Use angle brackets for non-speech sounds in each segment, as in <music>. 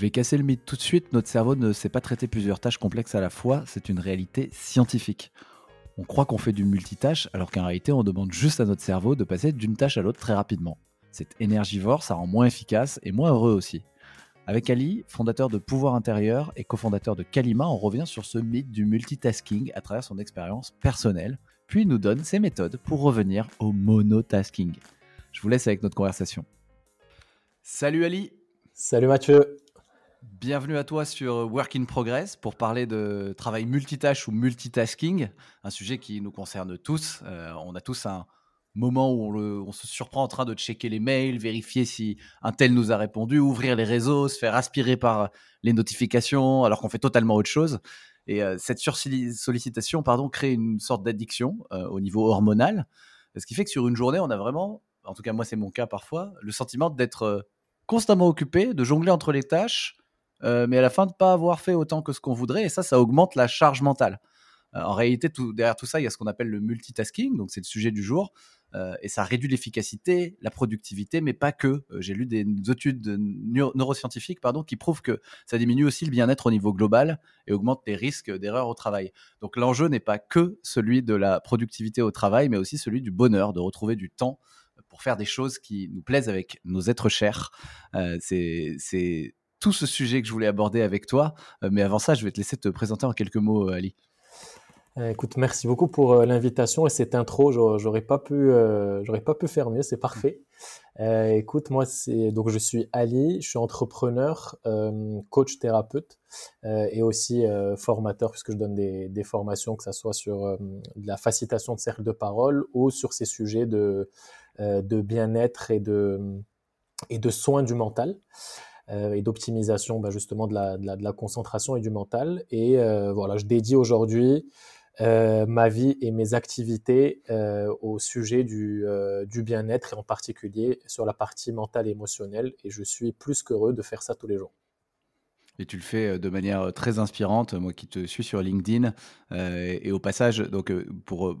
Vais casser le mythe tout de suite, notre cerveau ne sait pas traiter plusieurs tâches complexes à la fois, c'est une réalité scientifique. On croit qu'on fait du multitâche alors qu'en réalité on demande juste à notre cerveau de passer d'une tâche à l'autre très rapidement. C'est énergivore, ça rend moins efficace et moins heureux aussi. Avec Ali, fondateur de Pouvoir Intérieur et cofondateur de Kalima, on revient sur ce mythe du multitasking à travers son expérience personnelle, puis il nous donne ses méthodes pour revenir au monotasking. Je vous laisse avec notre conversation. Salut Ali Salut Mathieu Bienvenue à toi sur Work in Progress pour parler de travail multitâche ou multitasking, un sujet qui nous concerne tous. Euh, on a tous un, moment où on, se surprend en train de checker les mails, vérifier si un tel nous a répondu, ouvrir les réseaux, se faire aspirer par les notifications alors qu'on fait totalement autre chose. Et euh, cette sursollicitation pardon, crée une sorte d'addiction euh, au niveau hormonal, ce qui fait que sur une journée, on a vraiment, en tout cas moi c'est mon cas parfois, le sentiment d'être constamment occupé, de jongler entre les tâches, mais à la fin de ne pas avoir fait autant que ce qu'on voudrait, et ça, ça augmente la charge mentale. en réalité, derrière tout ça, il y a ce qu'on appelle le multitasking, donc c'est le sujet du jour. Euh, et ça réduit l'efficacité, la productivité, mais pas que. Euh, j'ai lu des études neuroscientifiques pardon, qui prouvent que ça diminue aussi le bien-être au niveau global et augmente les risques d'erreurs au travail. Donc l'enjeu n'est pas que celui de la productivité au travail, mais aussi celui du bonheur, de retrouver du temps pour faire des choses qui nous plaisent avec nos êtres chers. Euh, c'est tout ce sujet que je voulais aborder avec toi. mais avant ça, je vais te laisser te présenter en quelques mots, Ali. Euh, écoute, merci beaucoup pour euh, l'invitation et cette intro. J'aurais pas pu, euh, j'aurais pas pu faire mieux. C'est parfait. <laughs> écoute, moi, c'est donc je suis Ali, je suis entrepreneur, coach thérapeute et aussi formateur puisque je donne des, des formations, que ce soit sur de la facilitation de cercle de parole ou sur ces sujets de de bien-être et de et de soins du mental. Et d'optimisation bah, justement de la, concentration et du mental. Et voilà, je dédie aujourd'hui euh, ma vie et mes activités euh, au sujet du, euh, bien-être et en particulier sur la partie mentale et émotionnelle. Et je suis plus qu'heureux de faire ça tous les jours. Et tu le fais de manière très inspirante, moi qui te suis sur LinkedIn. et au passage, donc pour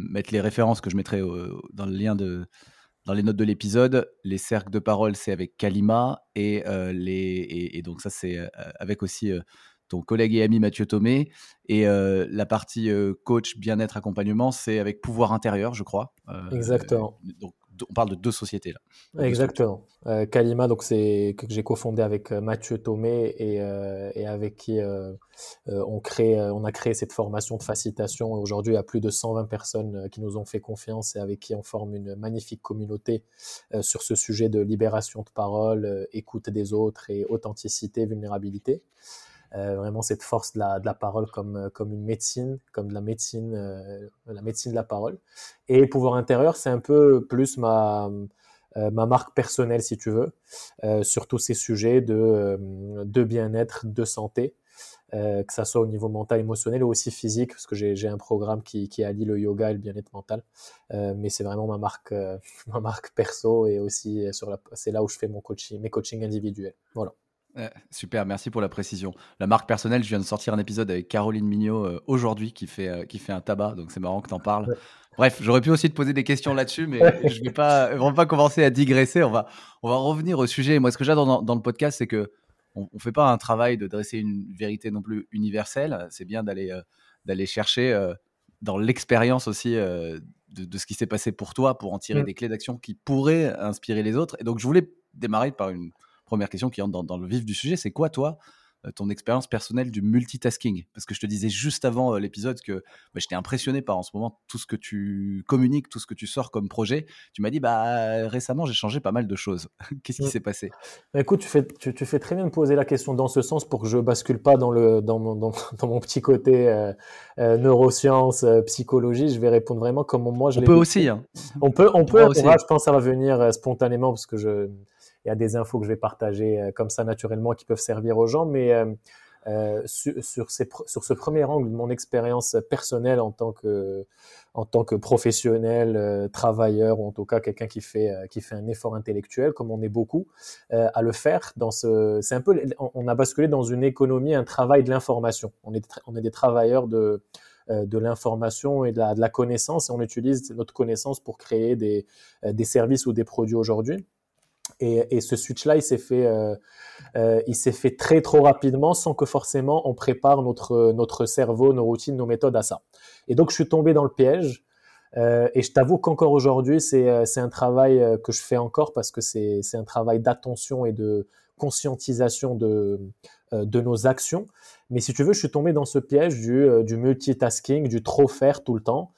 mettre les références que je mettrai dans le lien de, dans les notes de l'épisode, les cercles de parole, c'est avec Kalima et, les, et donc ça, c'est avec aussi ton collègue et ami Mathieu Thomé. Et euh, la partie euh, coach, bien-être, accompagnement, c'est avec pouvoir intérieur, je crois. Euh, Exactement. Donc, on parle de deux sociétés là. Exactement. Kalima, donc c'est que j'ai cofondé avec Mathieu Thomé et, et avec qui on, crée, on a créé cette formation de facilitation. Aujourd'hui, il y a plus de 120 personnes qui nous ont fait confiance et avec qui on forme une magnifique communauté sur ce sujet de libération de parole, écoute des autres et authenticité, vulnérabilité. Euh, vraiment cette force de la, de la, parole comme, euh, comme une médecine, comme de la médecine, euh, la médecine de la parole. Et pouvoir intérieur, c'est un peu plus ma, ma marque personnelle, si tu veux, sur tous ces sujets de, de bien-être, de santé. que ça soit au niveau mental, émotionnel ou aussi physique, parce que j'ai un programme qui, qui, allie le yoga et le bien-être mental. mais c'est vraiment ma marque, <laughs> ma marque perso et aussi sur c'est là où je fais mon coaching, mes coachings individuels. Voilà super, merci pour la précision. La marque personnelle, je viens de sortir un épisode avec Caroline Mignot euh, aujourd'hui qui fait, euh, qui fait un tabac, donc c'est marrant que tu en parles. Bref, j'aurais pu aussi te poser des questions là-dessus, mais je ne vais pas, vraiment pas commencer à digresser. On va, on va revenir au sujet. Moi, ce que j'adore dans, le podcast, c'est que on ne fait pas un travail de dresser une vérité non plus universelle. C'est bien d'aller euh, d'aller chercher dans l'expérience aussi de, de, ce qui s'est passé pour toi, pour en tirer mmh. des clés d'action qui pourraient inspirer les autres. Et donc, je voulais démarrer par une première question qui entre dans, le vif du sujet, c'est quoi toi euh, ton expérience personnelle du multitasking? Parce que je te disais juste avant euh, l'épisode que bah, j'étais impressionné par en ce moment tout ce que tu communiques, tout ce que tu sors comme projet. Tu m'as dit, bah récemment, j'ai changé pas mal de choses. <laughs> Qu'est-ce qui mmh. s'est passé? Bah, Écoute, tu fais, tu, fais très bien de poser la question dans ce sens pour que je bascule pas dans, le, dans, mon, dans, <laughs> mon petit côté euh, neurosciences, psychologie. Je vais répondre vraiment comme moi je On peut aussi. Hein. On peut, on, peut. je pense que ça va venir spontanément parce que je il y a des infos que je vais partager euh, comme ça naturellement qui peuvent servir aux gens. Mais euh, euh, sur, sur, sur, ce premier angle de mon expérience personnelle en tant que, en tant que professionnel, euh, travailleur, ou en tout cas quelqu'un qui fait, euh, qui fait un effort intellectuel, comme on est beaucoup, à le faire. Dans ce, c'est un peu, on a basculé dans une économie, un travail de l'information. On est, on est des travailleurs de, de l'information et de la, de la, connaissance, et on utilise notre connaissance pour créer des, des services ou des produits aujourd'hui. Et, ce switch-là, il s'est fait, euh, euh, fait très trop rapidement sans que forcément on prépare notre notre cerveau, nos routines, nos méthodes à ça. Et donc je suis tombé dans le piège. Euh, et je t'avoue qu'encore aujourd'hui, c'est c'est un travail que je fais encore parce que c'est un travail d'attention et de conscientisation de de nos actions. Mais si tu veux, je suis tombé dans ce piège du du multitasking, du trop faire tout le temps.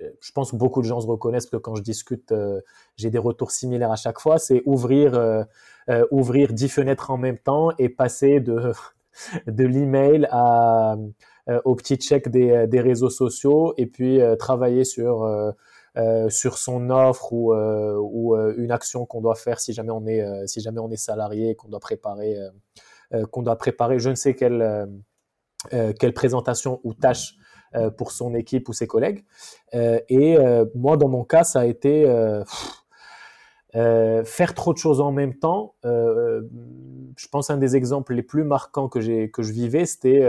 Je pense que beaucoup de gens se reconnaissent que quand je discute, euh, j'ai des retours similaires à chaque fois. C'est ouvrir, euh, euh, ouvrir dix fenêtres en même temps et passer de, <laughs> l'email à, au petit check des, réseaux sociaux et puis travailler sur, sur son offre ou, ou une action qu'on doit faire si jamais on est, si jamais on est salarié qu'on doit préparer, qu'on doit préparer je ne sais quelle, quelle présentation ou tâche euh, pour son équipe ou ses collègues. Euh, et euh, moi, dans mon cas, ça a été faire trop de choses en même temps. je pense un des exemples les plus marquants que j'ai que je vivais, c'était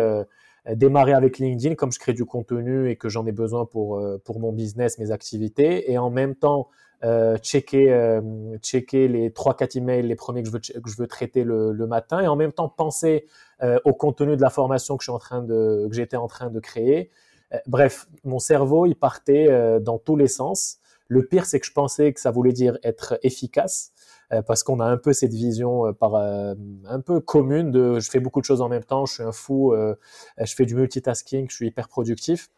démarrer avec LinkedIn comme je crée du contenu et que j'en ai besoin pour pour mon business, mes activités, et en même temps checker checker les trois quatre emails les premiers que je veux que je veux traiter le, le matin et en même temps penser au contenu de la formation que je suis en train de que j'étais en train de créer euh, bref, mon cerveau, il partait euh, dans tous les sens. Le pire, c'est que je pensais que ça voulait dire être efficace, euh, parce qu'on a un peu cette vision par un peu commune de je fais beaucoup de choses en même temps, je suis un fou, je fais du multitasking, je suis hyper productif.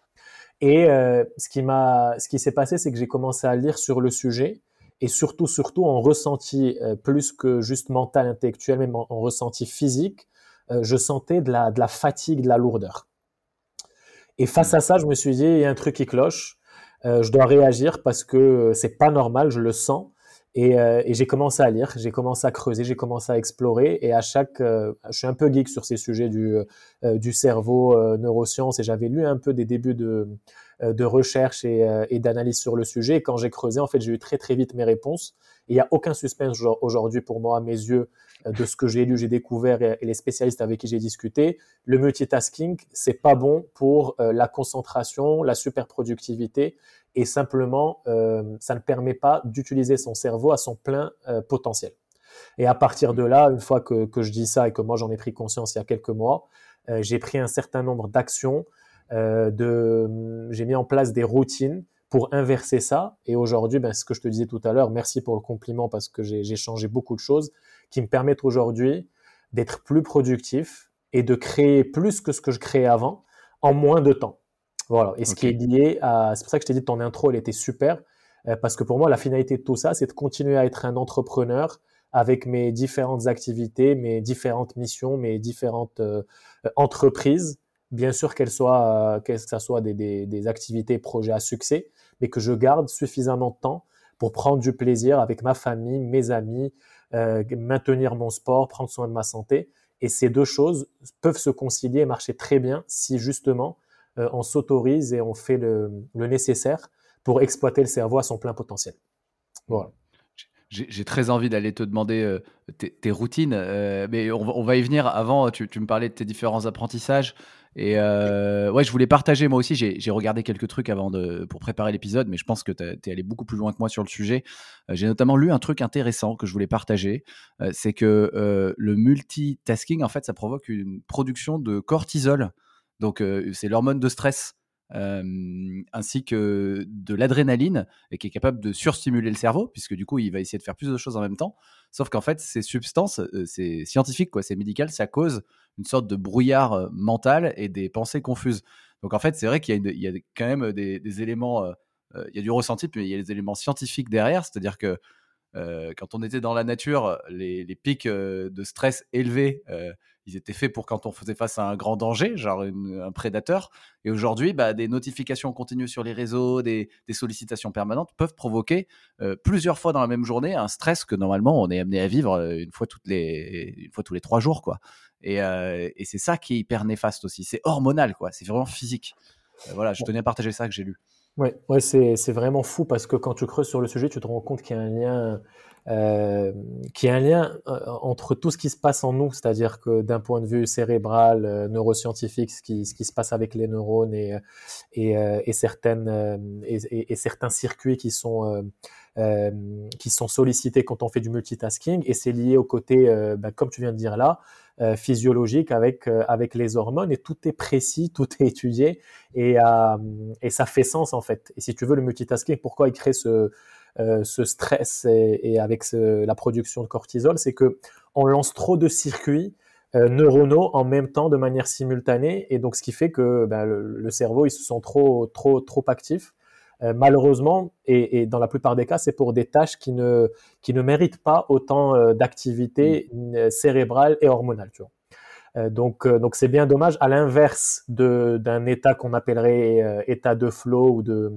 Et ce qui m'a, ce qui s'est passé, c'est que j'ai commencé à lire sur le sujet et surtout, surtout en ressenti plus que juste mental, intellectuel, mais en, en ressenti physique, je sentais de la, de la fatigue, de la lourdeur. Et face à ça, je me suis dit, il y a un truc qui cloche. Euh, je dois réagir parce que c'est pas normal, je le sens. Et, euh, et j'ai commencé à lire, j'ai commencé à creuser, j'ai commencé à explorer. Et à chaque, euh, je suis un peu geek sur ces sujets du, cerveau, neurosciences. Et j'avais lu un peu des débuts de, de recherche et, et d'analyse sur le sujet. Et quand j'ai creusé, en fait, j'ai eu très très vite mes réponses. Il n'y a aucun suspense aujourd'hui pour moi à mes yeux euh, de ce que j'ai lu, j'ai découvert et, les spécialistes avec qui j'ai discuté. Le multitasking, c'est pas bon pour euh, la concentration, la super productivité et simplement, euh, ça ne permet pas d'utiliser son cerveau à son plein potentiel. Et à partir de là, une fois que, que je dis ça et que moi j'en ai pris conscience il y a quelques mois, j'ai pris un certain nombre d'actions, de, j'ai mis en place des routines pour inverser ça. Et aujourd'hui, ben, ce que je te disais tout à l'heure, merci pour le compliment parce que j'ai changé beaucoup de choses qui me permettent aujourd'hui d'être plus productif et de créer plus que ce que je créais avant en moins de temps. Voilà. Et ce qui est lié à, c'est pour ça que je t'ai dit ton intro, elle était super euh, parce que pour moi, la finalité de tout ça, c'est de continuer à être un entrepreneur avec mes différentes activités, mes différentes missions, mes différentes euh, entreprises bien sûr qu'elles soient, euh, que ça soit des, des, des, activités, projets à succès, mais que je garde suffisamment de temps pour prendre du plaisir avec ma famille, mes amis, euh, maintenir mon sport, prendre soin de ma santé. Et ces deux choses peuvent se concilier et marcher très bien si justement euh, on s'autorise et on fait le, nécessaire pour exploiter le cerveau à son plein potentiel. Voilà. J'ai très envie d'aller te demander euh, tes, routines, mais on, va y venir. Avant, tu, me parlais de tes différents apprentissages. Et euh, ouais, je voulais partager moi aussi. J'ai regardé quelques trucs avant de pour préparer l'épisode, mais je pense que tu es allé beaucoup plus loin que moi sur le sujet. Euh, J'ai notamment lu un truc intéressant que je voulais partager. Euh, c'est que le multitasking, en fait, ça provoque une production de cortisol. Donc, c'est l'hormone de stress. Ainsi que de l'adrénaline et qui est capable de surstimuler le cerveau puisque du coup il va essayer de faire plus de choses en même temps sauf qu'en fait ces substances c'est scientifique quoi c'est médical ça cause une sorte de brouillard mental et des pensées confuses. Donc en fait, c'est vrai qu'il y, a quand même des, éléments, il y a du ressenti, mais il y a des éléments scientifiques derrière, c'est-à-dire que quand on était dans la nature, les, pics de stress élevés, ils étaient faits pour quand on faisait face à un grand danger, genre une, un prédateur. Et aujourd'hui, bah, des notifications continues sur les réseaux, des, des sollicitations permanentes peuvent provoquer plusieurs fois dans la même journée un stress que normalement on est amené à vivre une fois toutes les, une fois tous les trois jours, quoi. Et, et c'est ça qui est hyper néfaste aussi. C'est hormonal, quoi. C'est vraiment physique. voilà, je tenais à partager ça que j'ai lu. Ouais, ouais c'est vraiment fou parce que quand tu creuses sur le sujet, tu te rends compte qu'il y a un lien euh, qui est un lien euh, entre tout ce qui se passe en nous, c'est-à-dire que d'un point de vue cérébral, euh, neuroscientifique, ce qui, se passe avec les neurones et, et certaines, certains circuits qui sont, sollicités quand on fait du multitasking, et c'est lié au côté, ben, comme tu viens de dire là, physiologique avec, les hormones, et tout est précis, <laughs> tout est étudié, et, ça fait sens en fait. Et si tu veux, le multitasking, pourquoi il crée ce euh, ce stress et, avec la production de cortisol, c'est que on lance trop de circuits euh, neuronaux en même temps de manière simultanée. Et donc ce qui fait que ben, le, cerveau il se sent trop trop trop actif euh, malheureusement et, dans la plupart des cas c'est pour des tâches qui ne qui ne méritent pas autant d'activité mmh. cérébrale et hormonale tu vois. Donc donc c'est bien dommage à l'inverse d'un état qu'on appellerait état de flow ou de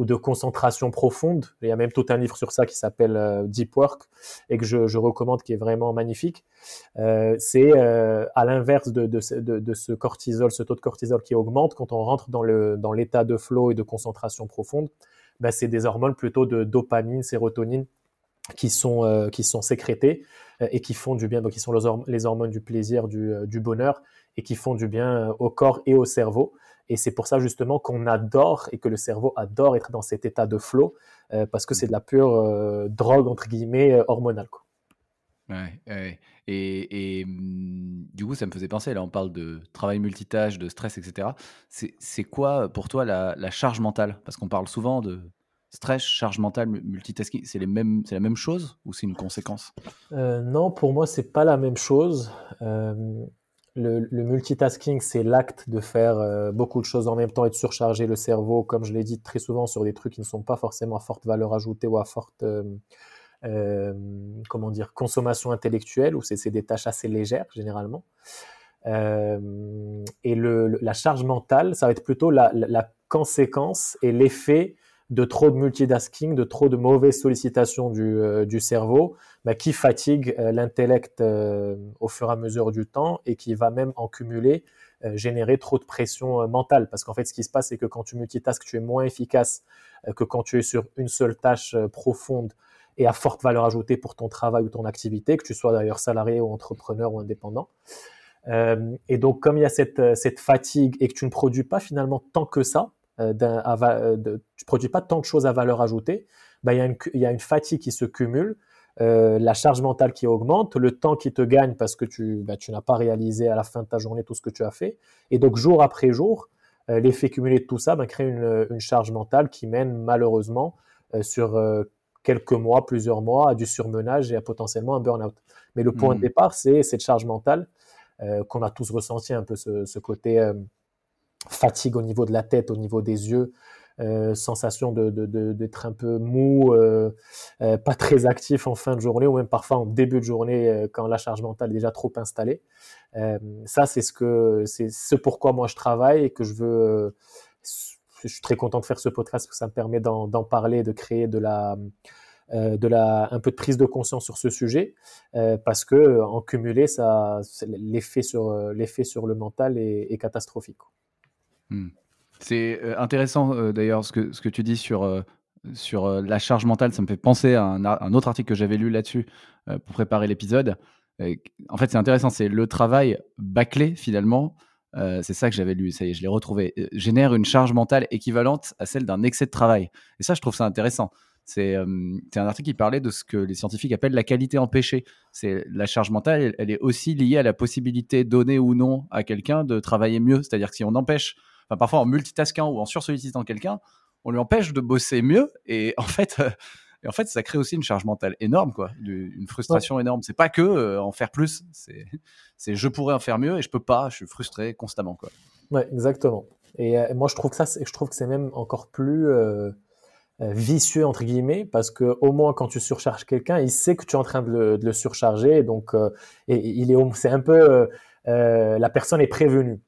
ou de concentration profonde. Il y a même tout un livre sur ça qui s'appelle euh, Deep Work et que je, recommande, qui est vraiment magnifique. Euh, c'est euh, à l'inverse de, ce cortisol, ce taux de cortisol qui augmente quand on rentre dans l'état de flow et de concentration profonde. Ben, c'est des hormones plutôt de dopamine, sérotonine qui sont sont sécrétées et qui font du bien. Donc, qui sont les hormones du plaisir, du bonheur et qui font du bien au corps et au cerveau. Et c'est pour ça justement qu'on adore et que le cerveau adore être dans cet état de flow euh, parce que c'est de la pure euh, drogue entre guillemets euh, hormonale. Quoi. Ouais, Et, mmh, du coup, ça me faisait penser, là on parle de travail multitâche, de stress, etc. C'est quoi pour toi la, charge mentale? Parce qu'on parle souvent de stress, charge mentale, multitasking. C'est la même chose ou c'est une conséquence? Non, pour moi, c'est pas la même chose le, multitasking, c'est l'acte de faire euh, beaucoup de choses en même temps et de surcharger le cerveau, comme je l'ai dit très souvent, sur des trucs qui ne sont pas forcément à forte valeur ajoutée ou à forte euh, euh, consommation intellectuelle, ou c'est des tâches assez légères généralement. et la charge mentale, ça va être plutôt la conséquence et l'effet de trop de multitasking, de trop de mauvaises sollicitations du, euh, cerveau, bah, qui fatigue euh, l'intellect euh, au fur et à mesure du temps et qui va même en cumuler générer trop de pression mentale. Parce qu'en fait, ce qui se passe, c'est que quand tu multitasques, tu es moins efficace que quand tu es sur une seule tâche profonde et à forte valeur ajoutée pour ton travail ou ton activité, que tu sois d'ailleurs salarié ou entrepreneur ou indépendant. et donc, comme il y a cette, cette fatigue et que tu ne produis pas finalement tant que ça, euh, euh, tu ne produis pas tant de choses à valeur ajoutée, bah, il, y a une, il y a une fatigue qui se cumule, euh, la charge mentale qui augmente, le temps qui te gagne parce que tu, bah, tu n'as pas réalisé à la fin de ta journée tout ce que tu as fait. Et donc, jour après jour, l'effet cumulé de tout ça bah, crée une, une, charge mentale qui mène malheureusement sur quelques mois, plusieurs mois à du surmenage et à potentiellement un burn-out. Mais le point de mmh. départ, c'est cette charge mentale qu'on a tous ressenti un peu ce, ce côté fatigue au niveau de la tête, au niveau des yeux, euh, sensation d'être de, de, un peu mou, euh, euh, pas très actif en fin de journée ou même parfois en début de journée quand la charge mentale est déjà trop installée. ça, c'est ce que c'est ce pourquoi moi je travaille et que je veux. je suis très content de faire ce podcast parce que ça me permet d'en parler, de créer de la de la, un peu de prise de conscience sur ce sujet, parce que en cumulé, ça, l'effet sur l'effet sur le mental est catastrophique. Hmm. C'est euh, intéressant euh, d'ailleurs ce que, ce que tu dis sur, euh, sur la charge mentale. Ça me fait penser à un, autre article que j'avais lu là-dessus pour préparer l'épisode. en fait, c'est intéressant. C'est le travail bâclé finalement. c'est ça que j'avais lu. Ça y est, je l'ai retrouvé. génère une charge mentale équivalente à celle d'un excès de travail. Et ça, je trouve ça intéressant. C'est un article qui parlait de ce que les scientifiques appellent la qualité empêchée. C'est la charge mentale, elle, elle, est aussi liée à la possibilité donnée ou non à quelqu'un de travailler mieux. C'est-à-dire que si on empêche parfois en multitaskant ou en sursollicitant quelqu'un, on lui empêche de bosser mieux. Et en fait, euh, et en fait, ça crée aussi une charge mentale énorme, quoi, une frustration énorme. énorme. C'est pas que euh, en faire plus, c'est je pourrais en faire mieux et je peux pas. Je suis frustré constamment, quoi. Ouais, exactement. Et euh, moi, je trouve que ça, je trouve que c'est même encore plus vicieux entre guillemets parce que au moins quand tu surcharges quelqu'un, il sait que tu es en train de le, surcharger, donc et, il est, c'est un peu la personne est prévenue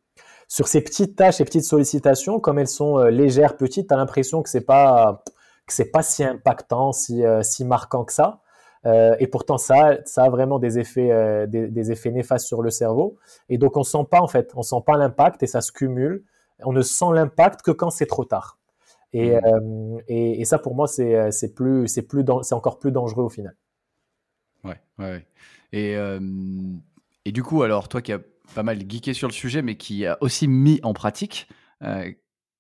sur ces petites tâches, ces petites sollicitations, comme elles sont euh, légères, petites, tu as l'impression que c'est pas que c'est pas si impactant, si, euh, si marquant que ça. et pourtant, ça, ça a vraiment des effets, des, effets néfastes sur le cerveau. Et donc, on sent pas en fait, on sent pas l'impact et ça se cumule. On ne sent l'impact que quand c'est trop tard. Et, mmh. et, ça, pour moi, c'est plus, c'est plus, c'est encore plus dangereux au final. Ouais, ouais. Et, et du coup, alors, toi qui as pas mal geeké sur le sujet, mais qui a aussi mis en pratique,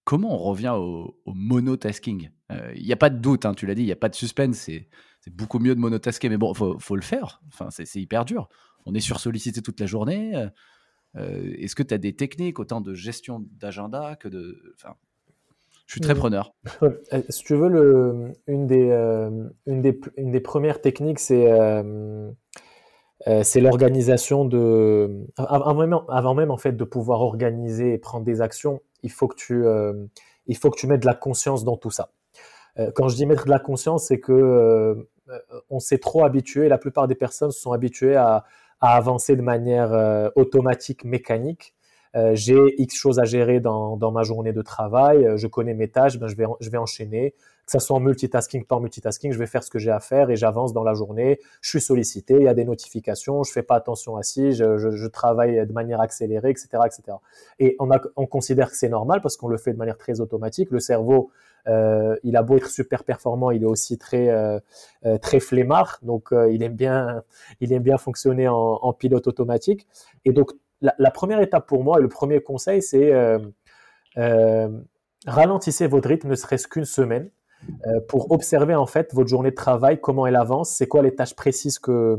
comment on revient au, monotasking? Il n'y a pas de doute, hein, tu l'as dit, il n'y a pas de suspense, c'est beaucoup mieux de monotasker, mais bon, il faut, faut, le faire, enfin, c'est hyper dur. On est sursollicité toute la journée. Est-ce que tu as des techniques, autant de gestion d'agenda que de... Enfin, je suis très mmh. preneur. si tu veux, le, une, des, une, des, une, des, premières techniques, c'est c'est l'organisation de. Avant même, avant même, en fait, de pouvoir organiser et prendre des actions, il faut que tu, euh, il faut que tu mettes de la conscience dans tout ça. Euh, quand je dis mettre de la conscience, c'est que euh, on s'est trop habitué, la plupart des personnes se sont habituées à, à avancer de manière automatique, mécanique. j'ai X choses à gérer dans, dans, ma journée de travail, je connais mes tâches, ben je, vais, je vais enchaîner. Ça soit en multitasking, pas multitasking, je vais faire ce que j'ai à faire et j'avance dans la journée. Je suis sollicité, il y a des notifications, je fais pas attention à si, je, travaille de manière accélérée, etc., etc. Et on, considère que c'est normal parce qu'on le fait de manière très automatique. Le cerveau, euh, il a beau être super performant, il est aussi très euh, euh très flemmard, donc il aime bien il aime bien fonctionner en, pilote automatique. Et donc la, première étape pour moi et le premier conseil, c'est ralentissez votre rythme, ne serait-ce qu'une semaine. Euh, pour observer en fait votre journée de travail, comment elle avance, c'est quoi les tâches précises que,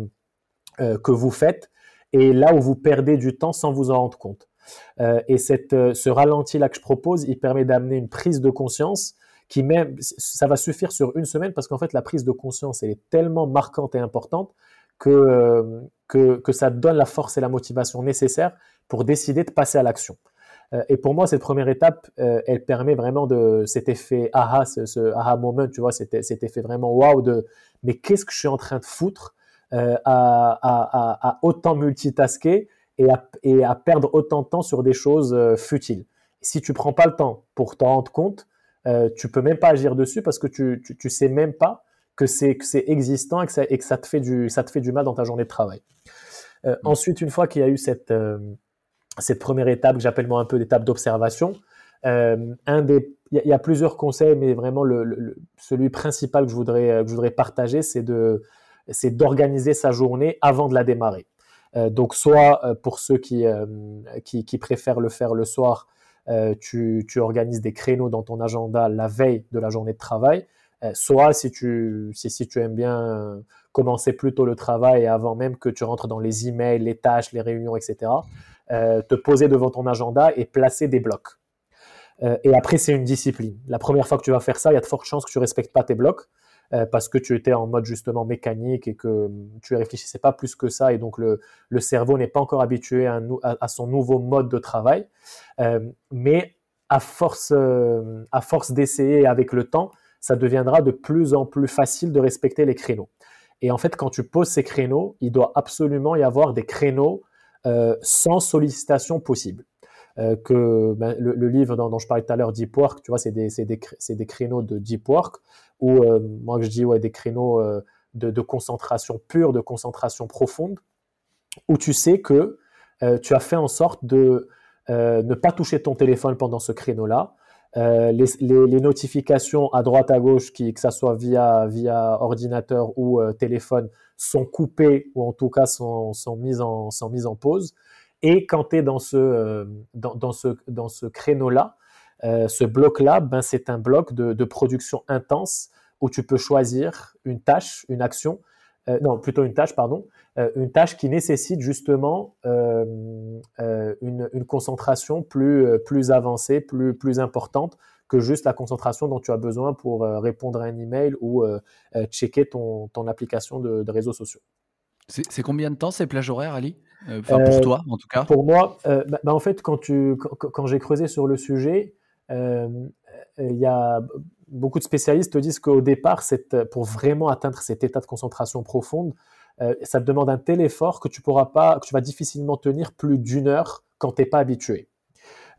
euh, que vous faites et là où vous perdez du temps sans vous en rendre compte. Euh, et cette, ce ralenti-là que je propose, il permet d'amener une prise de conscience qui même, ça va suffire sur une semaine parce qu'en fait la prise de conscience, elle est tellement marquante et importante que, que, que ça donne la force et la motivation nécessaires pour décider de passer à l'action. Euh, et pour moi, cette première étape, euh, elle permet vraiment de cet effet aha, ce, aha moment, tu vois, cet, cet effet vraiment waouh de mais qu'est-ce que je suis en train de foutre euh, à, à, à, autant multitasker et à, et à perdre autant de temps sur des choses futiles. Si tu prends pas le temps pour t'en rendre compte, euh, tu peux même pas agir dessus parce que tu, tu, tu sais même pas que c'est que c'est existant et que, ça, et que ça te fait du ça te fait du mal dans ta journée de travail. Euh, mmh. Ensuite, une fois qu'il y a eu cette cette première étape que j'appelle moi un peu l'étape d'observation. Euh, il y, a plusieurs conseils, mais vraiment le, celui principal que je voudrais, que je voudrais partager, c'est d'organiser sa journée avant de la démarrer. Euh, donc soit euh, pour ceux qui, euh, qui, préfèrent le faire le soir, euh, tu, tu, organises des créneaux dans ton agenda la veille de la journée de travail. soit si tu, si, si tu aimes bien commencer plus tôt le travail avant même que tu rentres dans les emails, les tâches, les réunions, etc. Euh, te poser devant ton agenda et placer des blocs. Euh, et après, c'est une discipline. La première fois que tu vas faire ça, il y a de fortes chances que tu respectes pas tes blocs euh, parce que tu étais en mode justement mécanique et que tu réfléchissais pas plus que ça et donc le, le cerveau n'est pas encore habitué à, son nouveau mode de travail. mais à force, à force d'essayer avec le temps, ça deviendra de plus en plus facile de respecter les créneaux. Et en fait, quand tu poses ces créneaux, il doit absolument y avoir des créneaux sans sollicitation possible. Euh, que ben, le, livre dont, je parlais tout à l'heure, Deep Work, tu vois, c'est des, créneaux de Deep Work, ou euh, moi je dis ouais, des créneaux de, concentration pure, de concentration profonde, où tu sais que tu as fait en sorte de ne pas toucher ton téléphone pendant ce créneau-là, euh, les, notifications à droite à gauche, qui, que ça soit via, via ordinateur ou euh, téléphone, sont coupées ou en tout cas sont, sont, mises, en, sont mises en pause. Et quand tu es dans ce, euh, dans, ce, dans ce créneau-là, ce bloc-là, ben, c'est un bloc de, de, production intense où tu peux choisir une tâche, une action, non, plutôt une tâche, pardon, euh, une tâche qui nécessite justement euh, euh, une, une, concentration plus, plus avancée, plus, plus importante que juste la concentration dont tu as besoin pour répondre à un email ou checker ton, ton application de, de réseaux sociaux. C'est combien de temps ces plages horaires, Ali? Enfin, pour toi, en tout cas. Pour moi, bah, bah, en fait, quand, tu, quand, quand j'ai creusé sur le sujet, il y a beaucoup de spécialistes te disent qu'au départ, cette, pour vraiment atteindre cet état de concentration profonde, euh, ça te demande un tel effort que tu pourras pas, que tu vas difficilement tenir plus d'une heure quand tu n'es pas habitué.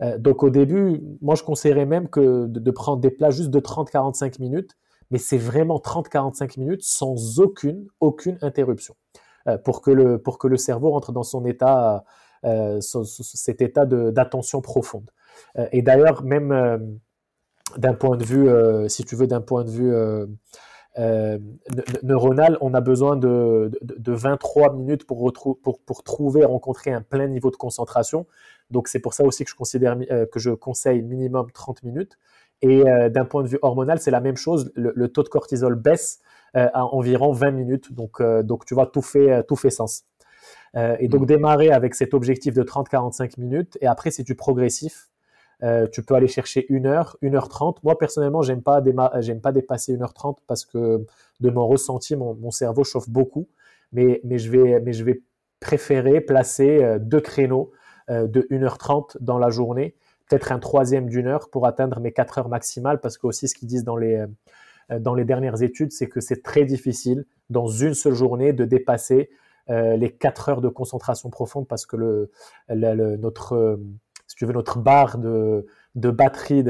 Euh, donc au début, moi je conseillerais même que de, prendre des plats juste de 30-45 minutes, mais c'est vraiment 30-45 minutes sans aucune, aucune interruption pour, que le, pour que le cerveau rentre dans son état, cet état d'attention profonde. et d'ailleurs, même d'un point de vue, si tu veux, d'un point de vue euh, neuronal, on a besoin de, de, 23 minutes pour, pour, pour, trouver, rencontrer un plein niveau de concentration. Donc c'est pour ça aussi que je, considère, euh, que je conseille minimum 30 minutes. Et euh, d'un point de vue hormonal, c'est la même chose. Le, taux de cortisol baisse à environ 20 minutes. Donc, donc tu vois, tout fait, tout fait sens. et donc mmh. démarrer avec cet objectif de 30-45 minutes. Et après, c'est du progressif. Euh, tu peux aller chercher 1 heure, 1 heure 30. Moi, personnellement, j'aime pas, j'aime pas dépasser 1 heure 30 parce que de mon ressenti, mon, cerveau chauffe beaucoup. Mais, mais, je vais, mais je vais préférer placer euh, deux créneaux euh, de 1 heure 30 dans la journée, peut-être un troisième d'une heure pour atteindre mes 4 heures maximales parce que aussi ce qu'ils disent dans les, dans les dernières études, c'est que c'est très difficile dans une seule journée de dépasser les 4 heures de concentration profonde parce que le notre si tu veux, notre barre de, de batterie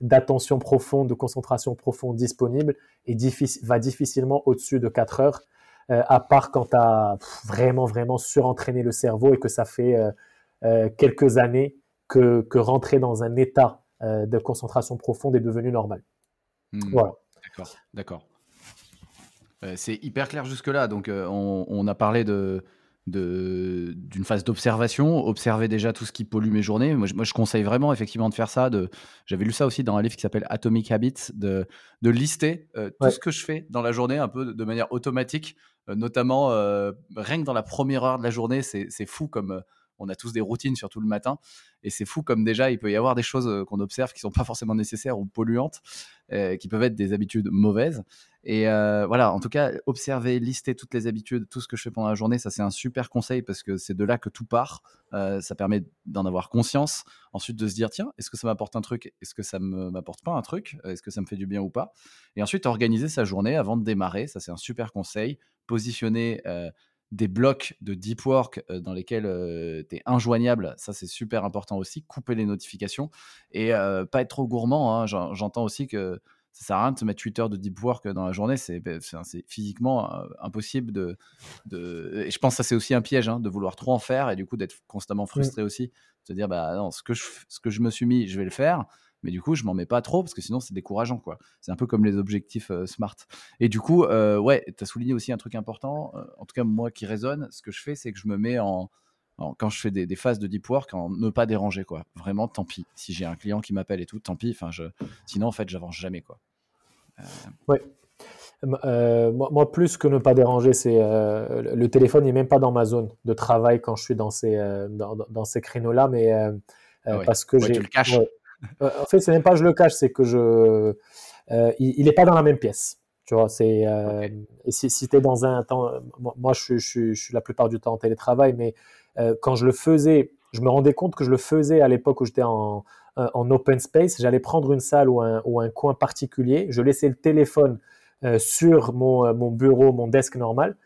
d'attention profonde, de concentration profonde disponible et va difficilement au-dessus de 4 heures, euh, à part quand tu as vraiment, vraiment surentraîné le cerveau et que ça fait euh, euh, quelques années que, que, rentrer dans un état de concentration profonde est devenu normal. Hmm. voilà. D'accord, d'accord. C'est hyper clair jusque-là. Donc, on, on, a parlé de, d'une phase d'observation, observer déjà tout ce qui pollue mes journées. Moi, je, conseille vraiment effectivement de faire ça. De, j'avais lu ça aussi dans un livre qui s'appelle Atomic Habits, de, de lister euh, tout ce que je fais dans la journée un peu de, manière automatique, euh, notamment euh, rien que dans la première heure de la journée, c'est, fou comme on a tous des routines, surtout le matin. Et c'est fou comme déjà, il peut y avoir des choses euh, qu'on observe qui sont pas forcément nécessaires ou polluantes, euh, qui peuvent être des habitudes mauvaises. Et euh, voilà, en tout cas, observer, lister toutes les habitudes, tout ce que je fais pendant la journée, ça c'est un super conseil parce que c'est de là que tout part. ça permet d'en avoir conscience. Ensuite, de se dire, tiens, est-ce que ça m'apporte un truc? Est-ce que ça ne m'apporte pas un truc? Est-ce que ça me fait du bien ou pas? Et ensuite, organiser sa journée avant de démarrer. Ça c'est un super conseil. Positionner des blocs de deep work dans lesquels tu es injoignable, ça c'est super important aussi, couper les notifications et pas être trop gourmand. Hein. J'entends aussi que ça sert à rien de se mettre 8 heures de deep work dans la journée, c'est ben, physiquement impossible de, Et je pense que ça c'est aussi un piège hein, de vouloir trop en faire et du coup d'être constamment frustré aussi, de se dire bah non, ce que, je, ce que je me suis mis, je vais le faire mais du coup, je m'en mets pas trop parce que sinon, c'est décourageant, quoi. C'est un peu comme les objectifs euh, smart. Et du coup, euh, ouais, tu as souligné aussi un truc important. Euh, en tout cas, moi qui résonne, ce que je fais, c'est que je me mets en, quand je fais des, phases de deep work, en ne pas déranger, quoi. Vraiment, tant pis. Si j'ai un client qui m'appelle et tout, tant pis. Enfin, je, sinon, en fait, j'avance jamais, quoi. Ouais. moi, plus que ne pas déranger, c'est le téléphone n'est même pas dans ma zone de travail quand je suis dans ces, dans, ces créneaux-là, mais ah parce que j'ai. Tu le caches. Euh, en fait, c'est même pas je le cache, c'est que je, euh, il n'est pas dans la même pièce. Tu vois, c'est euh, si, si tu es dans un temps, moi je, je, je, suis la plupart du temps en télétravail, mais quand je le faisais, je me rendais compte que je le faisais à l'époque où j'étais en, en, open space. J'allais prendre une salle ou un, ou un, coin particulier, je laissais le téléphone sur mon, mon, bureau, mon desk normal,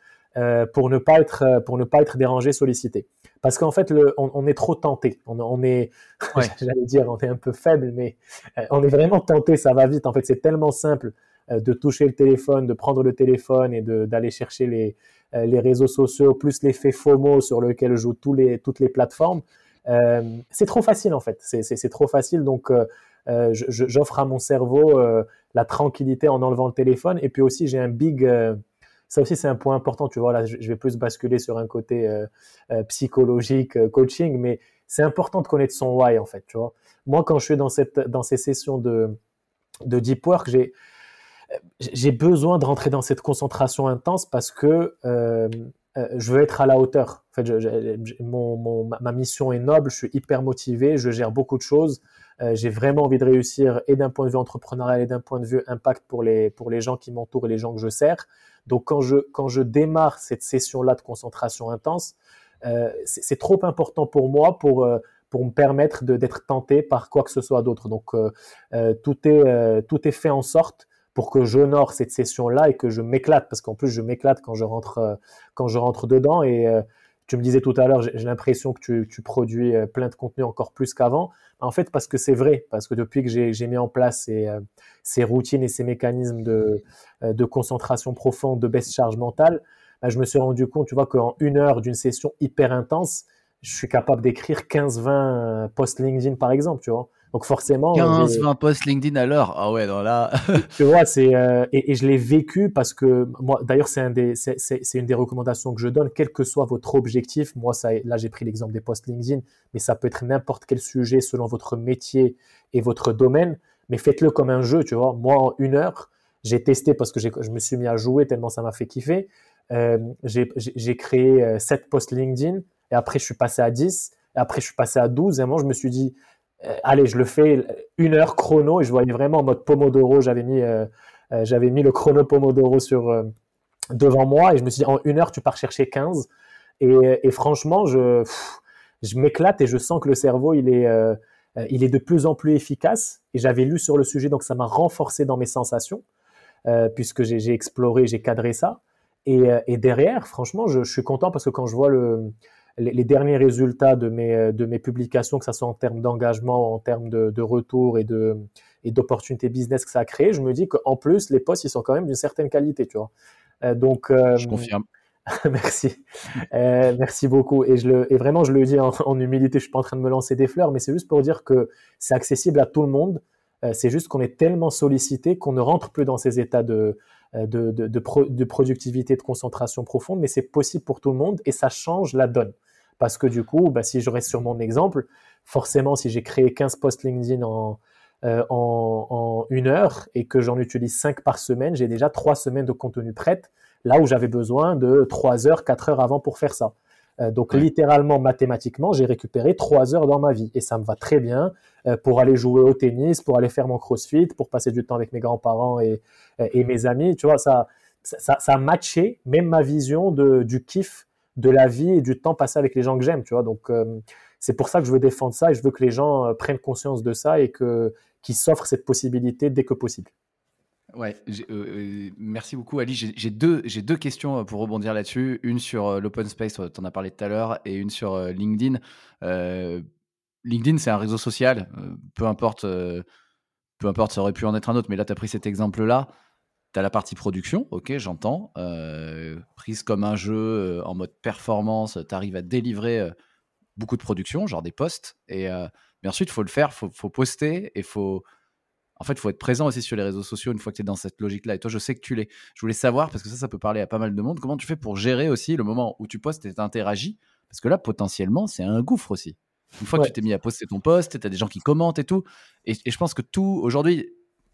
pour ne pas être pour ne pas être dérangé, sollicité. Parce qu'en fait, le, on, est trop tenté. On, on est, <laughs> j'allais dire, on est un peu faible, mais euh, on est vraiment tenté. Ça va vite. En fait, c'est tellement simple euh, de toucher le téléphone, de prendre le téléphone et d'aller chercher les, euh, les réseaux sociaux, plus l'effet FOMO sur lequel jouent toutes les plateformes. c'est trop facile en fait. C'est trop facile. Donc, j'offre à mon cerveau la tranquillité en enlevant le téléphone. Et puis aussi, j'ai un big ça aussi, c'est un point important. Tu vois, là, je vais plus basculer sur un côté euh, euh, psychologique, euh, coaching, mais c'est important de connaître son why, en fait. Tu vois, moi, quand je suis dans, cette, dans ces sessions de, de deep work, j'ai j'ai besoin de rentrer dans cette concentration intense parce que je veux être à la hauteur. En fait, ma mission est noble, je suis hyper motivé, je gère beaucoup de choses. j'ai vraiment envie de réussir et d'un point de vue entrepreneurial et d'un point de vue impact pour les, pour les gens qui m'entourent et les gens que je sers. Donc quand je, quand je démarre cette session-là de concentration intense, euh, c'est trop important pour moi pour, euh, pour me permettre d'être tenté par quoi que ce soit d'autre. Donc euh, tout, est, tout est fait en sorte pour que j'honore cette session-là et que je m'éclate, parce qu'en plus je m'éclate quand je rentre quand je rentre dedans et tu me disais tout à l'heure, j'ai l'impression que tu, produis plein de contenu encore plus qu'avant. En fait, parce que c'est vrai, parce que depuis que j'ai mis en place ces, routines et ces mécanismes de, de concentration profonde, de baisse charge mentale, bah, je me suis rendu compte, tu vois, qu'en une heure d'une session hyper intense, je suis capable d'écrire 15-20 posts LinkedIn, par exemple, tu vois. Donc forcément. 15, 20 posts LinkedIn à l'heure. Ah ouais, non là. tu vois, c'est euh, et, je l'ai vécu parce que moi, d'ailleurs, c'est un des, c'est une des recommandations que je donne, quel que soit votre objectif. Moi, ça, là, j'ai pris l'exemple des posts LinkedIn, mais ça peut être n'importe quel sujet selon votre métier et votre domaine. Mais faites-le comme un jeu, tu vois. Moi, en une heure, j'ai testé parce que je me suis mis à jouer tellement ça m'a fait kiffer. Euh, j'ai créé 7 euh, posts LinkedIn et après, je suis passé à 10. Et après, je suis passé à 12. Et à un moment, je me suis dit, allez, je le fais une heure chrono et je voyais vraiment en mode Pomodoro. J'avais mis, euh, euh, j'avais mis le chrono Pomodoro sur, devant moi et je me suis dit, en une heure, tu pars chercher 15. Et, franchement, je, je m'éclate et je sens que le cerveau, il est, il est de plus en plus efficace. Et j'avais lu sur le sujet, donc ça m'a renforcé dans mes sensations, puisque j'ai exploré, j'ai cadré ça. Et, derrière, franchement, je, suis content parce que quand je vois le, les, derniers résultats de mes, de mes publications, que ce soit en termes d'engagement, en termes de, de retour et de et d'opportunités business que ça a créé, je me dis qu'en plus, les posts, ils sont quand même d'une certaine qualité, tu vois. Euh, donc, euh, je confirme. <laughs> merci. Euh, merci beaucoup. Et, je le, et vraiment, je le dis en, humilité, je suis pas en train de me lancer des fleurs, mais c'est juste pour dire que c'est accessible à tout le monde. c'est juste qu'on est tellement sollicité qu'on ne rentre plus dans ces états de, de, de, de, de productivité, de concentration profonde, mais c'est possible pour tout le monde et ça change la donne. Parce que du coup, bah, si je reste sur mon exemple, forcément, si j'ai créé 15 posts LinkedIn en, euh, en, une heure et que j'en utilise 5 par semaine, j'ai déjà 3 semaines de contenu prête, là où j'avais besoin de 3 heures, 4 heures avant pour faire ça. Euh, donc littéralement, mathématiquement, j'ai récupéré 3 heures dans ma vie et ça me va très bien euh, pour aller jouer au tennis, pour aller faire mon crossfit, pour passer du temps avec mes grands-parents et, et mes amis. Tu vois, ça, ça, ça a matché même ma vision de, du kiff de la vie et du temps passé avec les gens que j'aime, tu vois. Donc, euh, c'est pour ça que je veux défendre ça et je veux que les gens euh, prennent conscience de ça et qu'ils s'offrent cette possibilité dès que possible. Ouais, euh, merci beaucoup Ali. J'ai deux, deux questions pour rebondir là-dessus. Une sur l'open space, tu en as parlé tout à l'heure, et une sur LinkedIn. LinkedIn, c'est un réseau social. peu importe, peu importe, ça aurait pu en être un autre, mais là, tu as pris cet exemple-là. Tu as la partie production, ok, j'entends. Euh, prise comme un jeu euh, en mode performance, tu arrives à délivrer euh, beaucoup de production, genre des posts. Et, mais ensuite, il faut le faire, il faut, poster et faut. En fait, il faut être présent aussi sur les réseaux sociaux une fois que tu es dans cette logique-là. Et toi, je sais que tu l'es. Je voulais savoir, parce que ça, ça peut parler à pas mal de monde, comment tu fais pour gérer aussi le moment où tu postes et tu interagis Parce que là, potentiellement, c'est un gouffre aussi. Une fois que tu t'es mis à poster ton post, tu as des gens qui commentent et tout. Et, et je pense que tout, aujourd'hui,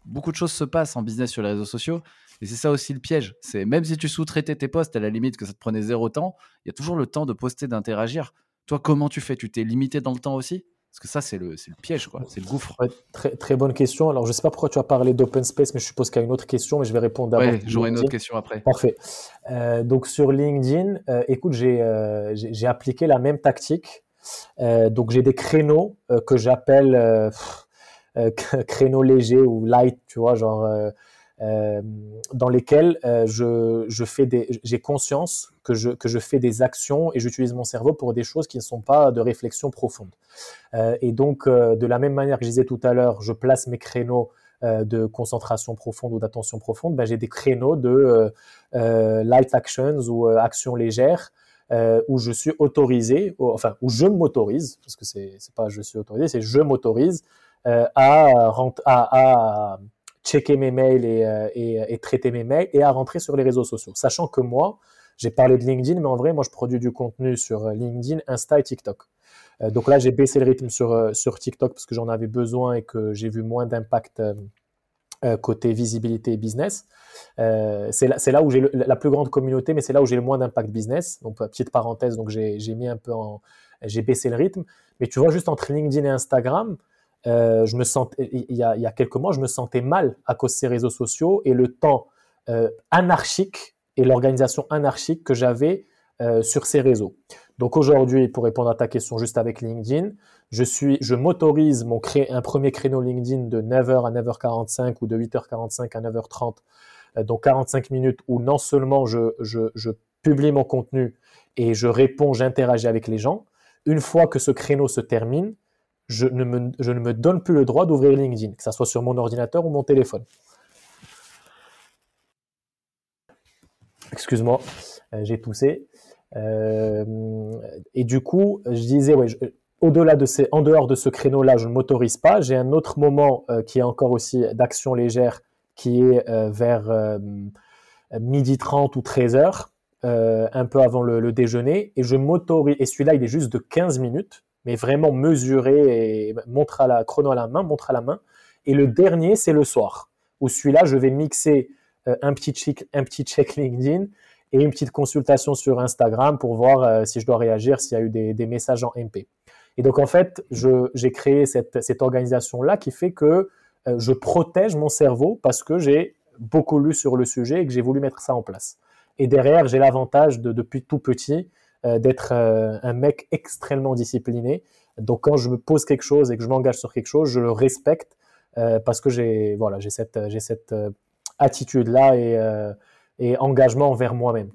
beaucoup de choses se passent en business sur les réseaux sociaux. Et c'est ça aussi le piège. C'est même si tu sous-traitais tes posts à la limite que ça te prenait zéro temps, il y a toujours le temps de poster, d'interagir. Toi, comment tu fais? Tu t'es limité dans le temps aussi? Parce que ça, c'est le, le piège, quoi. C'est le gouffre. très, très bonne question. Alors, je ne sais pas pourquoi tu as parlé d'open space, mais je suppose qu'il y a une autre question, mais je vais répondre d'abord. Oui, j'aurai une autre question après. Parfait. Euh, donc, sur LinkedIn, euh, écoute, euh, j'ai appliqué la même tactique. donc, j'ai des créneaux que j'appelle <laughs> créneaux légers ou light, tu vois, genre euh, euh, dans lesquels je, je, fais des, j'ai conscience que je, que je fais des actions et j'utilise mon cerveau pour des choses qui ne sont pas de réflexion profonde. et donc, de la même manière que je disais tout à l'heure, je place mes créneaux de concentration profonde ou d'attention profonde, ben, j'ai des créneaux de light actions ou actions légères où je suis autorisé, enfin où je m'autorise, parce que c'est pas je suis autorisé, c'est je m'autorise euh, à, checker mes mails euh, et, traiter mes mails et à rentrer sur les réseaux sociaux. Sachant que moi, j'ai parlé de LinkedIn, mais en vrai, moi, je produis du contenu sur LinkedIn, Insta et TikTok. Euh, donc là, j'ai baissé le rythme sur, TikTok parce que j'en avais besoin et que j'ai vu moins d'impact côté visibilité et business. c'est là, où j'ai la plus grande communauté, mais c'est là où j'ai le moins d'impact business. Donc, petite parenthèse, donc j'ai mis un peu. J'ai baissé le rythme. Mais tu vois, juste entre LinkedIn et Instagram, euh, il y, a, quelques mois, je me sentais mal à cause de ces réseaux sociaux et le temps euh, anarchique et l'organisation anarchique que j'avais euh, sur ces réseaux. Donc aujourd'hui, pour répondre à ta question juste avec LinkedIn, je suis, je m'autorise mon un premier créneau LinkedIn de 9h à 9h45 ou de 8h45 à 9h30, donc 45 minutes où non seulement je publie mon contenu et je réponds, j'interagis avec les gens. Une fois que ce créneau se termine, je ne me, donne plus le droit d'ouvrir LinkedIn, que ce soit sur mon ordinateur ou mon téléphone. Excuse-moi, euh, j'ai toussé. Euh, et du coup, je disais, ouais, au-delà de ces, en dehors de ce créneau-là, je ne m'autorise pas. J'ai un autre moment euh, qui est encore aussi d'action légère, qui est vers midi 30 ou 13 heures, un peu avant le, le déjeuner. Et je m'autorise, et celui-là, il est juste de 15 minutes mais vraiment mesuré et montre à la chrono à la main, montre à la main. Et le dernier, c'est le soir, où celui-là, je vais mixer euh, un, petit check, <laughs> LinkedIn et une petite consultation sur Instagram pour voir euh, si je dois réagir, s'il y a eu des, messages en MP. Et donc, en fait, j'ai créé cette, cette organisation-là qui fait que euh, je protège mon cerveau parce que j'ai beaucoup lu sur le sujet et que j'ai voulu mettre ça en place. Et derrière, j'ai l'avantage de, depuis tout petit, d'être euh, un mec extrêmement discipliné. Donc quand je me pose quelque chose et que je m'engage sur quelque chose, je le respecte euh, parce que j'ai voilà, j'ai cette, j'ai cette attitude-là et, et engagement envers moi-même.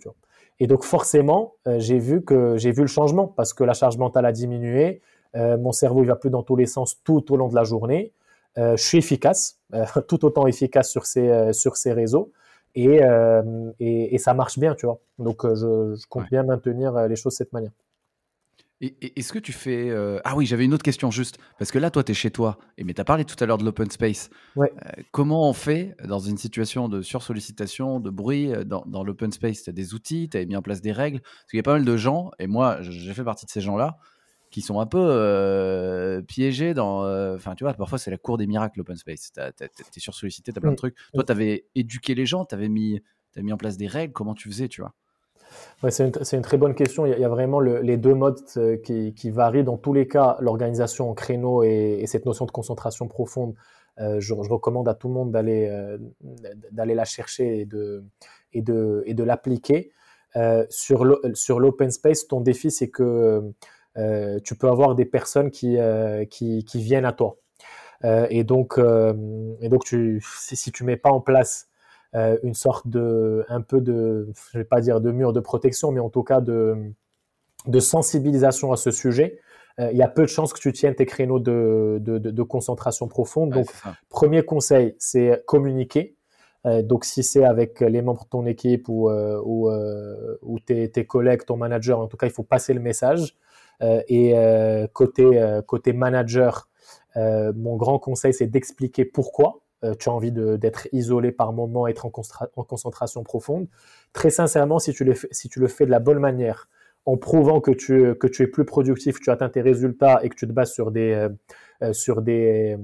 Et donc forcément, j'ai vu que j'ai vu le changement parce que la charge mentale a diminué, mon cerveau il va plus dans tous les sens tout au long de la journée. je suis efficace, <laughs> tout autant efficace sur ces sur ces réseaux. Euh, et, et, ça marche bien, tu vois. Donc, euh, je, compte bien maintenir euh, les choses de cette manière. Et, est-ce que tu fais. Ah oui, j'avais une autre question juste. Parce que là, toi, tu es chez toi. Et, mais tu as parlé tout à l'heure de l'open space. Ouais. comment on fait dans une situation de sursollicitation, de bruit dans, dans l'open space? Tu as des outils, tu as mis en place des règles? Parce qu'il y a pas mal de gens, et moi, j'ai fait partie de ces gens-là, qui sont un peu euh, piégés dans. Euh, enfin, tu vois, parfois c'est la cour des miracles, l'open space. Tu es sursollicité, tu as plein de mm. trucs. Toi, tu avais éduqué les gens, tu avais mis, as mis en place des règles. Comment tu faisais, tu vois? Ouais, c'est une, une, très bonne question. Il y a, vraiment les deux modes euh, qui, qui, varient. Dans tous les cas, l'organisation en créneau et, cette notion de concentration profonde, je, je, recommande à tout le monde d'aller d'aller la chercher et de, et de, et de l'appliquer. sur l'open space, ton défi, c'est que tu peux avoir des personnes qui, euh, qui, qui, viennent à toi. Euh, et donc, et donc tu, si, si tu mets pas en place une sorte de, un peu de, je vais pas dire de mur de protection, mais en tout cas de, de sensibilisation à ce sujet, il y a peu de chances que tu tiennes tes créneaux de, de, de, concentration profonde. donc, premier conseil, c'est communiquer. donc, si c'est avec les membres de ton équipe ou, ou, ou tes, tes, collègues, ton manager, en tout cas, il faut passer le message. Euh, et euh, côté, euh, côté manager, mon grand conseil, c'est d'expliquer pourquoi tu as envie d'être isolé par moment, être en, en, concentration profonde. Très sincèrement, si tu, le fais, si tu le fais de la bonne manière, en prouvant que tu, que tu es plus productif, que tu atteins tes résultats et que tu te bases sur des, sur des,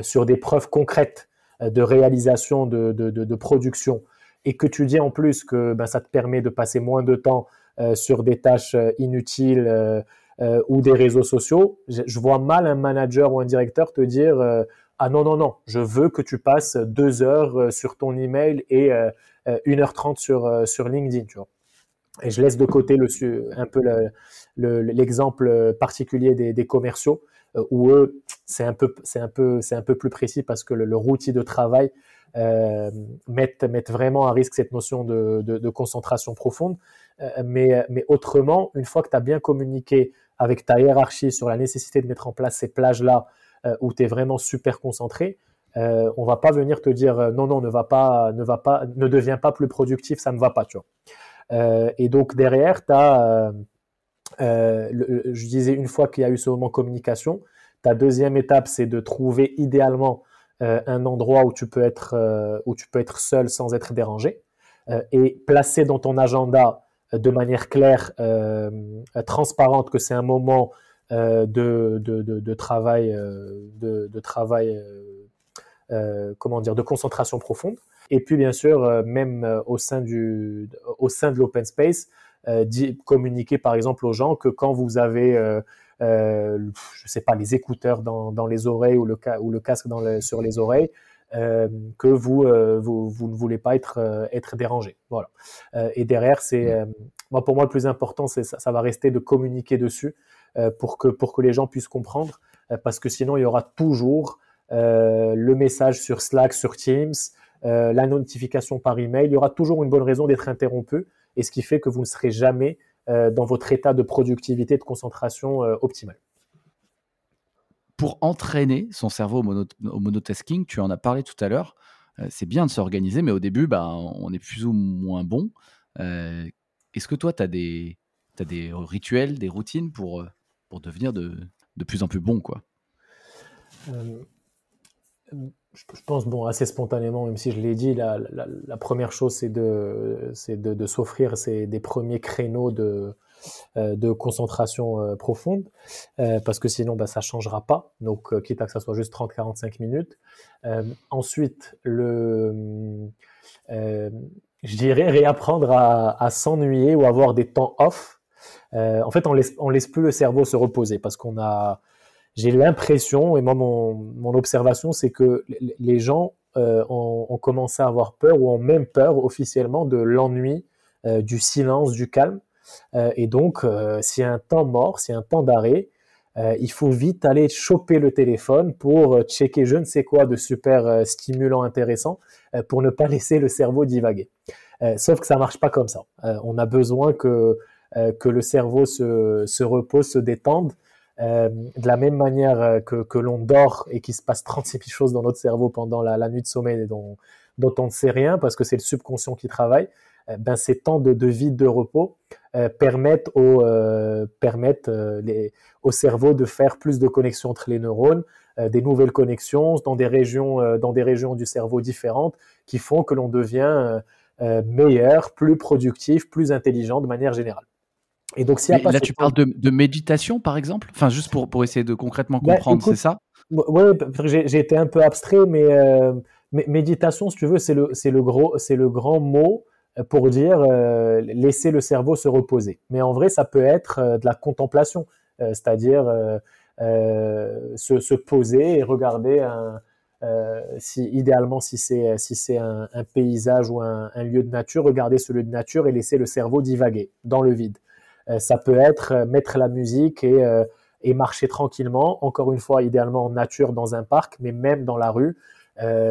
sur des preuves concrètes de réalisation, de, de, de, production, et que tu dis en plus que ben, ça te permet de passer moins de temps sur des tâches inutiles, euh, ou des réseaux sociaux, je, vois mal un manager ou un directeur te dire euh, ah non non non, je veux que tu passes deux heures euh, sur ton email et 1h30 sur sur LinkedIn. Et je laisse de côté le, un peu l'exemple particulier des, commerciaux où eux c'est un peu c'est un peu c'est un peu plus précis parce que le, leur outil de travail euh, mettent, vraiment à risque cette notion de concentration profonde. mais, mais autrement, une fois que tu as bien communiqué avec ta hiérarchie sur la nécessité de mettre en place ces plages-là euh, où tu es vraiment super concentré, euh, on va pas venir te dire euh, non, non, ne va pas, ne va pas, ne deviens pas plus productif, ça ne va pas, tu vois. Euh, et donc derrière, tu as, je disais une fois qu'il y a eu ce moment communication, ta deuxième étape, c'est de trouver idéalement un endroit où tu peux être, où tu peux être seul sans être dérangé et placer dans ton agenda de manière claire, euh, transparente, que c'est un moment euh, de, de, travail, de, travail euh, comment dire, de concentration profonde. Et puis, bien sûr, même au sein, du, au sein de l'open space, communiquer par exemple aux gens que quand vous avez euh, je sais pas, les écouteurs dans, les oreilles ou le, ou le casque sur les oreilles, euh, que vous, euh, vous, vous, ne voulez pas être, euh, être dérangé. Voilà. et derrière, c'est moi pour moi le plus important, c'est ça, ça, va rester de communiquer dessus pour que pour que les gens puissent comprendre, parce que sinon il y aura toujours le message sur Slack, sur Teams, la notification par email. Il y aura toujours une bonne raison d'être interrompu et ce qui fait que vous ne serez jamais dans votre état de productivité, de concentration optimale pour entraîner son cerveau au, monotasking, tu en as parlé tout à l'heure, c'est bien de s'organiser, mais au début, bah, on est plus ou moins bon. Est-ce que toi, tu as as des rituels, des routines pour, pour devenir de, de plus en plus bon quoi? Je pense, bon, assez spontanément, même si je l'ai dit, la, la, première chose, c'est de, de, de s'offrir des premiers créneaux de, euh, de concentration euh, profonde, euh, parce que sinon, bah, ça changera pas. Donc, quitte à que ça soit juste 30-45 minutes. ensuite, le, je dirais réapprendre à, s'ennuyer ou avoir des temps off. en fait, on laisse, laisse plus le cerveau se reposer parce qu'on a j'ai l'impression, et moi mon, mon observation, c'est que les gens euh, ont, commencé à avoir peur ou ont même peur officiellement de l'ennui, euh, du silence, du calme. Euh, et donc, euh, a un temps mort, a un temps d'arrêt, euh, il faut vite aller choper le téléphone pour checker je ne sais quoi de super stimulant, intéressant, pour ne pas <laughs> laisser le cerveau divaguer. sauf que ça marche pas comme ça. on a besoin que, que le cerveau se, se repose, se détende, de la même manière que, que l'on dort et qu'il se passe 36 000 choses dans notre cerveau pendant la, nuit de sommeil dont, on ne sait rien parce que c'est le subconscient qui travaille, ben ces temps de, de vide, de repos euh, permettent, au, euh, permettent les, au cerveau de faire plus de connexions entre les neurones, des nouvelles connexions dans des régions, dans des régions du cerveau différentes qui font que l'on devient meilleur, plus productif, plus intelligent de manière générale. Et donc, si là, tu parles de, méditation, par exemple? Enfin, juste pour, pour essayer de concrètement bah, comprendre, c'est ça? Oui, j'ai été un peu abstrait, mais, euh, méditation, si tu veux, c'est le, le, gros, le grand mot pour dire euh, laisser le cerveau se reposer. Mais en vrai, ça peut être euh, de la contemplation, c'est-à-dire se, se, poser et regarder idéalement, si c'est si c'est un, paysage ou un, lieu de nature, regarder ce lieu de nature et laisser le cerveau divaguer dans le vide. Euh, ça peut être euh, mettre la musique et, euh, et marcher tranquillement, encore une fois, idéalement en nature dans un parc, mais même dans la rue,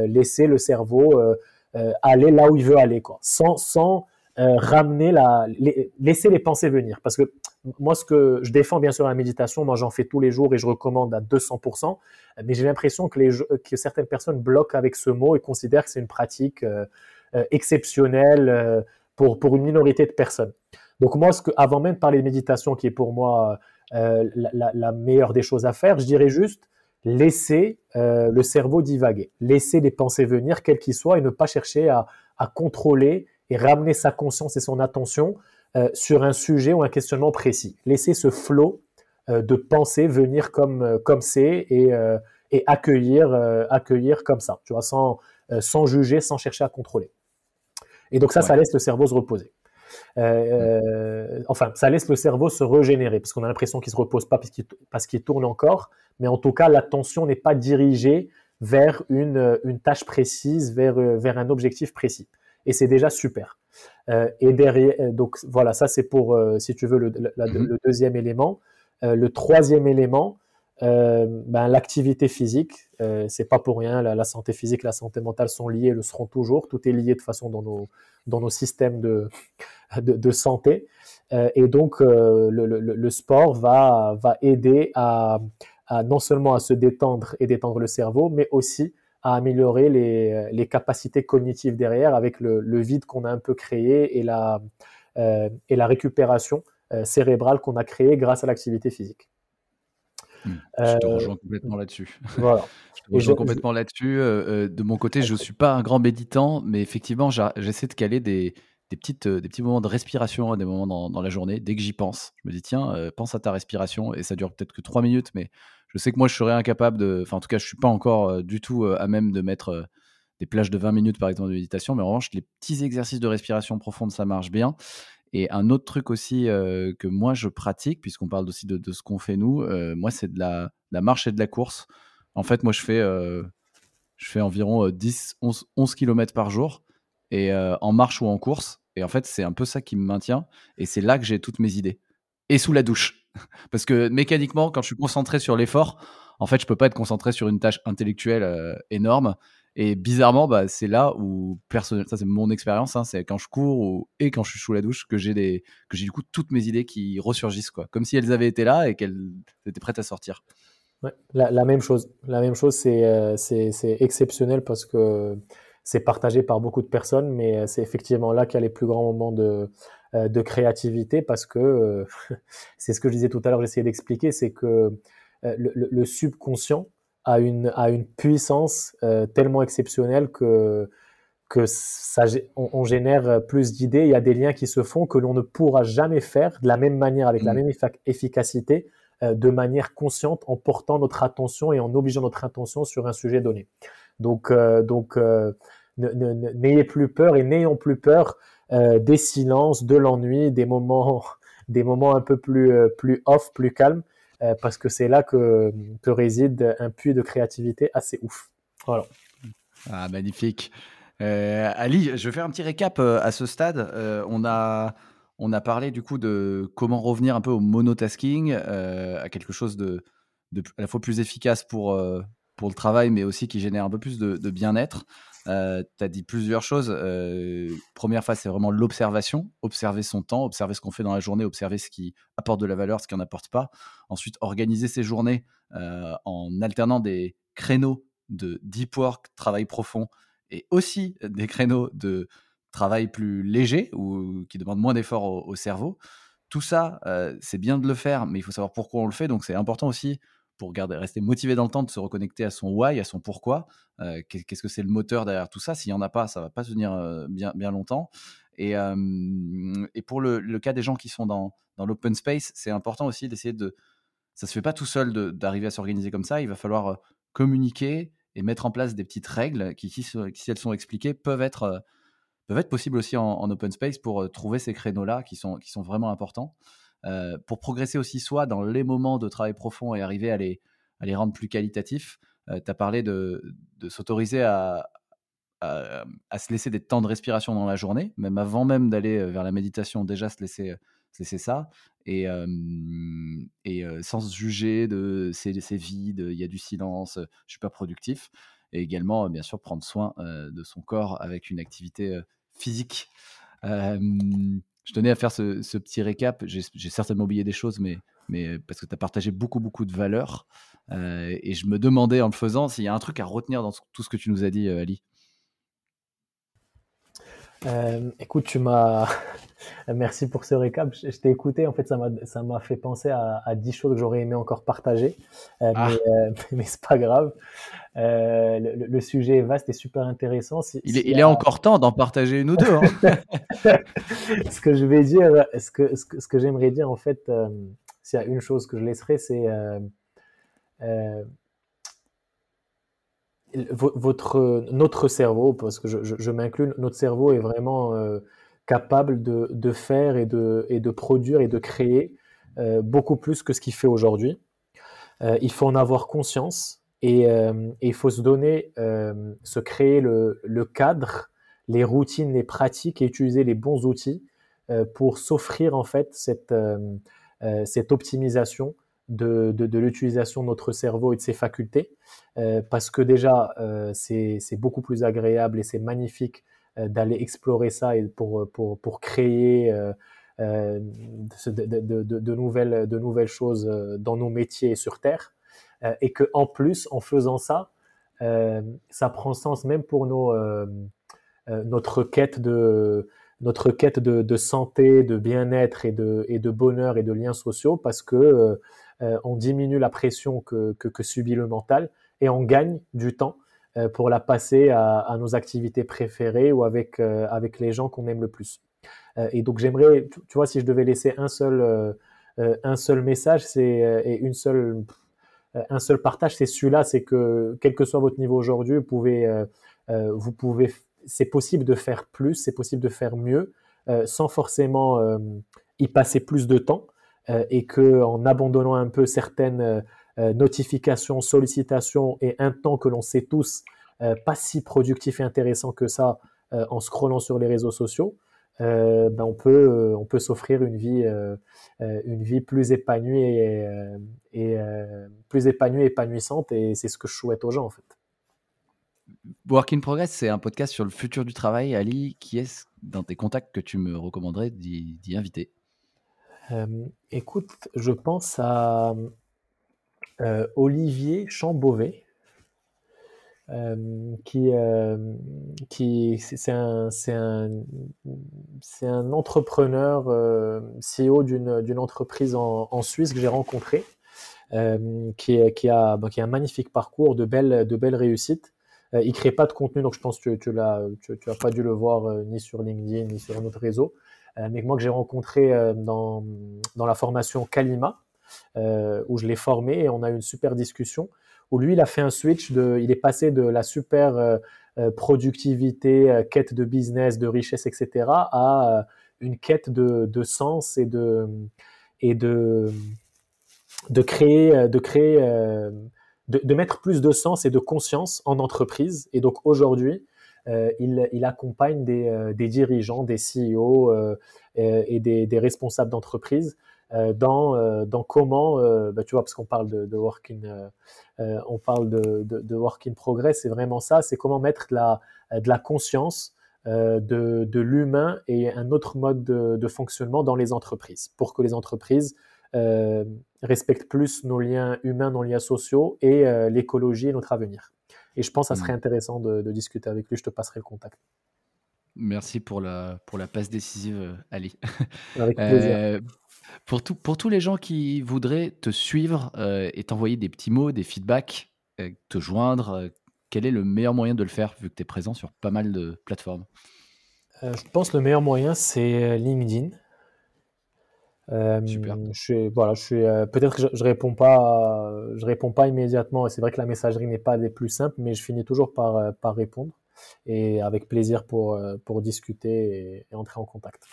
laisser le cerveau aller là où il veut aller, quoi, sans, sans ramener la, laisser les pensées venir. Parce que moi, ce que je défends bien sûr la méditation, moi j'en fais tous les jours et je recommande à 200%, mais j'ai l'impression que, que certaines personnes bloquent avec ce mot et considèrent que c'est une pratique exceptionnelle pour, pour une minorité de personnes. Donc moi, ce que, avant même de parler de méditation, qui est pour moi euh, la, meilleure des choses à faire, je dirais juste laisser euh, le cerveau divaguer, laisser les pensées venir, quelles qu'ils soient, et ne pas chercher à, contrôler et ramener sa conscience et son attention euh, sur un sujet ou un questionnement précis. Laisser ce flot de pensées venir comme comme c'est et, et accueillir accueillir comme ça, tu vois, sans sans juger, sans chercher à contrôler. Et donc ça, ça laisse le cerveau se reposer. Euh, euh, enfin, ça laisse le cerveau se régénérer parce qu'on a l'impression qu'il se repose pas parce qu'il tourne encore, mais en tout cas, l'attention n'est pas dirigée vers une, une tâche précise, vers, vers un objectif précis. Et c'est déjà super. Euh, et derrière, donc voilà, ça c'est pour, si tu veux, le, mm-hmm. le deuxième élément. le troisième élément, euh, ben, l'activité physique, euh, c'est pas pour rien. La, santé physique, la santé mentale sont liées, le seront toujours. Tout est lié de façon dans nos systèmes <laughs> de santé. Euh, et donc euh, le, sport va aider à, non seulement à se détendre et détendre le cerveau, mais aussi à améliorer les, capacités cognitives derrière avec le, vide qu'on a un peu créé et la et la récupération cérébrale qu'on a créée grâce à l'activité physique. Mmh. Je te rejoins complètement là-dessus. <laughs> Voilà. je te rejoins complètement là-dessus. de mon côté, je ne suis pas un grand méditant, mais effectivement, j'essaie de caler des, des, petites, des petits moments de respiration à des moments dans, dans la journée. Dès que j'y pense, je me dis, tiens, pense à ta respiration. Et ça dure peut-être que trois minutes, mais je sais que moi, je serais incapable de. Enfin, en tout cas, je ne suis pas encore du tout à même de mettre des plages de 20 minutes, par exemple, de méditation. Mais en revanche, les petits exercices de respiration profonde, ça marche bien. Et un autre truc aussi que moi je pratique, puisqu'on parle aussi de, ce qu'on fait nous, moi c'est de la, marche et de la course. En fait, moi je fais, je fais environ 10, 11, 11 km par jour, et en marche ou en course. Et en fait, c'est un peu ça qui me maintient, et c'est là que j'ai toutes mes idées. Et sous la douche. <laughs> Parce que mécaniquement, quand je suis concentré sur l'effort, en fait, je peux pas être concentré sur une tâche intellectuelle énorme. Et bizarrement, bah, c'est là où, personnellement, ça c'est mon expérience, hein, c'est quand je cours et quand je suis sous la douche que j'ai du coup toutes mes idées qui ressurgissent, quoi. Comme si elles avaient été là et qu'elles étaient prêtes à sortir. Ouais, la, même chose. La même chose, c'est c'est exceptionnel parce que c'est partagé par beaucoup de personnes, mais c'est effectivement là qu'il y a les plus grands moments de, de créativité parce que <laughs> c'est ce que je disais tout à l'heure, j'essayais d'expliquer, c'est que le, subconscient a une, a une puissance tellement exceptionnelle que, que ça, on, génère plus d'idées, il y a des liens qui se font que l'on ne pourra jamais faire de la même manière, avec la mmh. même efficacité, de manière consciente, en portant notre attention et en obligeant notre attention sur un sujet donné. Donc, donc n'ayez plus peur et n'ayons plus peur euh, des silences, de l'ennui, des moments, <laughs> des moments un peu plus, euh, plus off, plus calmes, euh, parce que c'est là que, réside un puits de créativité assez ouf. Voilà. Ah, magnifique. Ali, je vais faire un petit récap à ce stade. on, a, on a parlé du coup de comment revenir un peu au monotasking, à quelque chose de, à la fois plus efficace pour, pour le travail, mais aussi qui génère un peu plus de bien-être. Euh, tu as dit plusieurs choses. Euh, première phase, c'est vraiment l'observation, observer son temps, observer ce qu'on fait dans la journée, observer ce qui apporte de la valeur, ce qui n'en apporte pas. Ensuite, organiser ses journées euh, en alternant des créneaux de deep work, travail profond, et aussi des créneaux de travail plus léger ou qui demandent moins d'efforts au, cerveau. Tout ça, c'est bien de le faire, mais il faut savoir pourquoi on le fait. Donc, c'est important aussi pour garder, rester motivé dans le temps, de se reconnecter à son why, à son pourquoi. Euh, qu'est-ce que c'est le moteur derrière tout ça? S'il n'y en a pas, ça va pas tenir euh, bien, bien longtemps. Et, pour le, cas des gens qui sont dans, dans l'open space, c'est important aussi d'essayer de... Ça se fait pas tout seul d'arriver à s'organiser comme ça. Il va falloir euh, communiquer et mettre en place des petites règles qui, si, elles sont expliquées, peuvent être, peuvent être possibles aussi en, en open space pour trouver ces créneaux-là qui sont, qui sont vraiment importants. Euh, pour progresser aussi soi dans les moments de travail profond et arriver à les, les rendre plus qualitatifs. Euh, tu as parlé de, de s'autoriser à, à, se laisser des temps de respiration dans la journée, même avant même d'aller euh, vers la méditation, déjà se laisser, se laisser ça, et, et sans se juger de c'est, vide, il y a du silence, je suis pas productif, et également bien sûr prendre soin de son corps avec une activité physique je tenais à faire ce, petit récap. J'ai certainement oublié des choses, mais, mais parce que tu as partagé beaucoup, beaucoup de valeurs. Euh, et je me demandais en le faisant s'il y a un truc à retenir dans tout ce que tu nous as dit, euh, Ali. Euh, écoute, tu m'as. Merci pour ce récap. Je, t'ai écouté. En fait, ça m'a fait penser à, à 10 choses que j'aurais aimé encore partager. Euh, ah. Mais, euh, <laughs> mais c'est pas grave. Euh, le, sujet est vaste et super intéressant. il, est, il est, encore temps d'en partager une ou deux. Hein. <laughs> ce que je vais dire, ce que, ce que, ce que j'aimerais dire, en fait, s'il y a une chose que je laisserai, c'est votre, notre cerveau, parce que je, je, m'inclus, notre cerveau est vraiment euh, capable de, de, faire et de, et de produire et de créer euh, beaucoup plus que ce qu'il fait aujourd'hui. Euh, il faut en avoir conscience et, il faut se donner, se créer le, le, cadre, les routines, les pratiques et utiliser les bons outils pour s'offrir en fait cette, cette optimisation de, de, l'utilisation de notre cerveau et de ses facultés, euh, parce que déjà, euh, c'est beaucoup plus agréable et c'est magnifique euh, d'aller explorer ça et pour, pour, pour créer de, de, nouvelles, de nouvelles choses dans nos métiers sur Terre, et que en plus, en faisant ça, ça prend sens même pour nos, notre quête de notre quête de, de santé, de bien-être et de, et de bonheur et de liens sociaux parce que euh, on diminue la pression que, subit le mental et on gagne du temps euh, pour la passer à, nos activités préférées ou avec, euh, avec les gens qu'on aime le plus. et donc j'aimerais, tu vois, si je devais laisser un seul, un seul message c'est, et une seule, un seul partage, c'est celui-là, c'est que quel que soit votre niveau aujourd'hui, vous pouvez, vous pouvez, c'est possible de faire plus, c'est possible de faire mieux, sans forcément y passer plus de temps. Euh, et que en abandonnant un peu certaines euh, euh, notifications, sollicitations et un temps que l'on sait tous pas si productif et intéressant que ça en scrollant sur les réseaux sociaux, ben on peut, on peut s'offrir une vie, une vie plus épanouie et, et plus épanouie, épanouissante, et c'est ce que je souhaite aux gens en fait. Work in Progress, c'est un podcast sur le futur du travail. Ali, qui est dans tes contacts que tu me recommanderais d'y inviter? Écoute, je pense à Olivier Chambovet. qui, qui c'est un, un, entrepreneur CEO d'une entreprise en, en, Suisse que j'ai rencontré, qui, qui, a, bah, qui a un magnifique parcours, de belles, de belles réussites. Euh, il crée pas de contenu, donc je pense que tu, l'as, tu, as pas dû le voir euh, ni sur LinkedIn ni sur un autre réseau. Euh, mais moi que j'ai rencontré dans, dans la formation Kalima, où je l'ai formé et on a eu une super discussion. Où lui, il a fait un switch de, il est passé de la super productivité, quête de business, de richesse, etc., à une quête de, de sens et de et de de créer de créer de, mettre plus de sens et de conscience en entreprise. Et donc aujourd'hui, euh, il, accompagne des, euh, dirigeants, des CEO euh, et des, responsables d'entreprise dans, dans comment, bah, tu vois, parce qu'on parle de, de work on parle de, de, work in progress, c'est vraiment ça, c'est comment mettre de la, de la conscience de, l'humain et un autre mode de, fonctionnement dans les entreprises pour que les entreprises euh, respecte plus nos liens humains, nos liens sociaux et euh, l'écologie et notre avenir. Et je pense que ça serait mm. intéressant de, discuter avec lui. Je te passerai le contact. Merci pour la, pour la passe décisive, euh, Ali. Avec <laughs> plaisir. pour, tout, pour tous les gens qui voudraient te suivre et t'envoyer des petits mots, des feedbacks, te joindre, quel est le meilleur moyen de le faire vu que tu es présent sur pas mal de plateformes? Je pense que le meilleur moyen, c'est LinkedIn. Euh, je suis, voilà, je suis, euh, peut-être que je, je, réponds pas, je réponds pas immédiatement. Et c'est vrai que la messagerie n'est pas des plus simples, mais je finis toujours par, euh, par répondre et avec plaisir pour, pour discuter et, entrer en contact.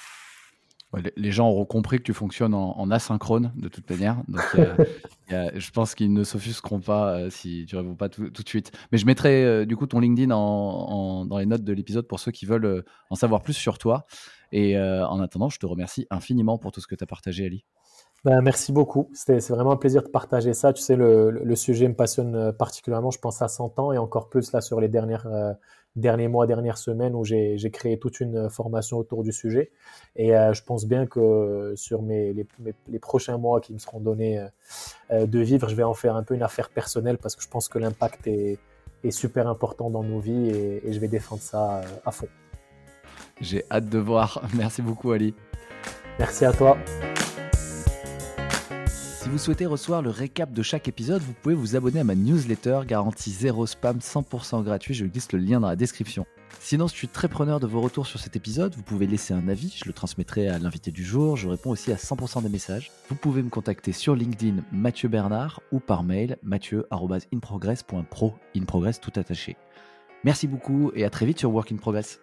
les gens auront compris que tu fonctionnes en, asynchrone de toute manière. Donc, <laughs> je pense qu'ils ne s'offusqueront pas si tu ne réponds pas tout, tout, de suite. Mais je mettrai du coup ton LinkedIn en, en, dans les notes de l'épisode pour ceux qui veulent en savoir plus sur toi. Et euh, en attendant, je te remercie infiniment pour tout ce que tu as partagé, Ali. Ben, merci beaucoup. C'est vraiment un plaisir de partager ça. Tu sais, le, le, sujet me passionne euh, particulièrement. Je pense à 100 ans et encore plus là sur les dernières, euh, derniers mois, dernières semaines où j'ai créé toute une formation autour du sujet. Et je pense bien que sur mes, les, les, prochains mois qui me seront donnés de vivre, je vais en faire un peu une affaire personnelle parce que je pense que l'impact est, est, super important dans nos vies et, et je vais défendre ça à fond. J'ai hâte de voir. <laughs> Merci beaucoup, Ali. Merci à toi. Si vous souhaitez recevoir le récap de chaque épisode, vous pouvez vous abonner à ma newsletter garantie 0 spam 100% gratuit. Je glisse le lien dans la description. Sinon, je suis très preneur de vos retours sur cet épisode. Vous pouvez laisser un avis, je le transmettrai à l'invité du jour. Je réponds aussi à 100% des messages. Vous pouvez me contacter sur LinkedIn Mathieu Bernard ou par mail mathieu.inprogress.pro. In progress tout attaché. Merci beaucoup et à très vite sur Work in Progress.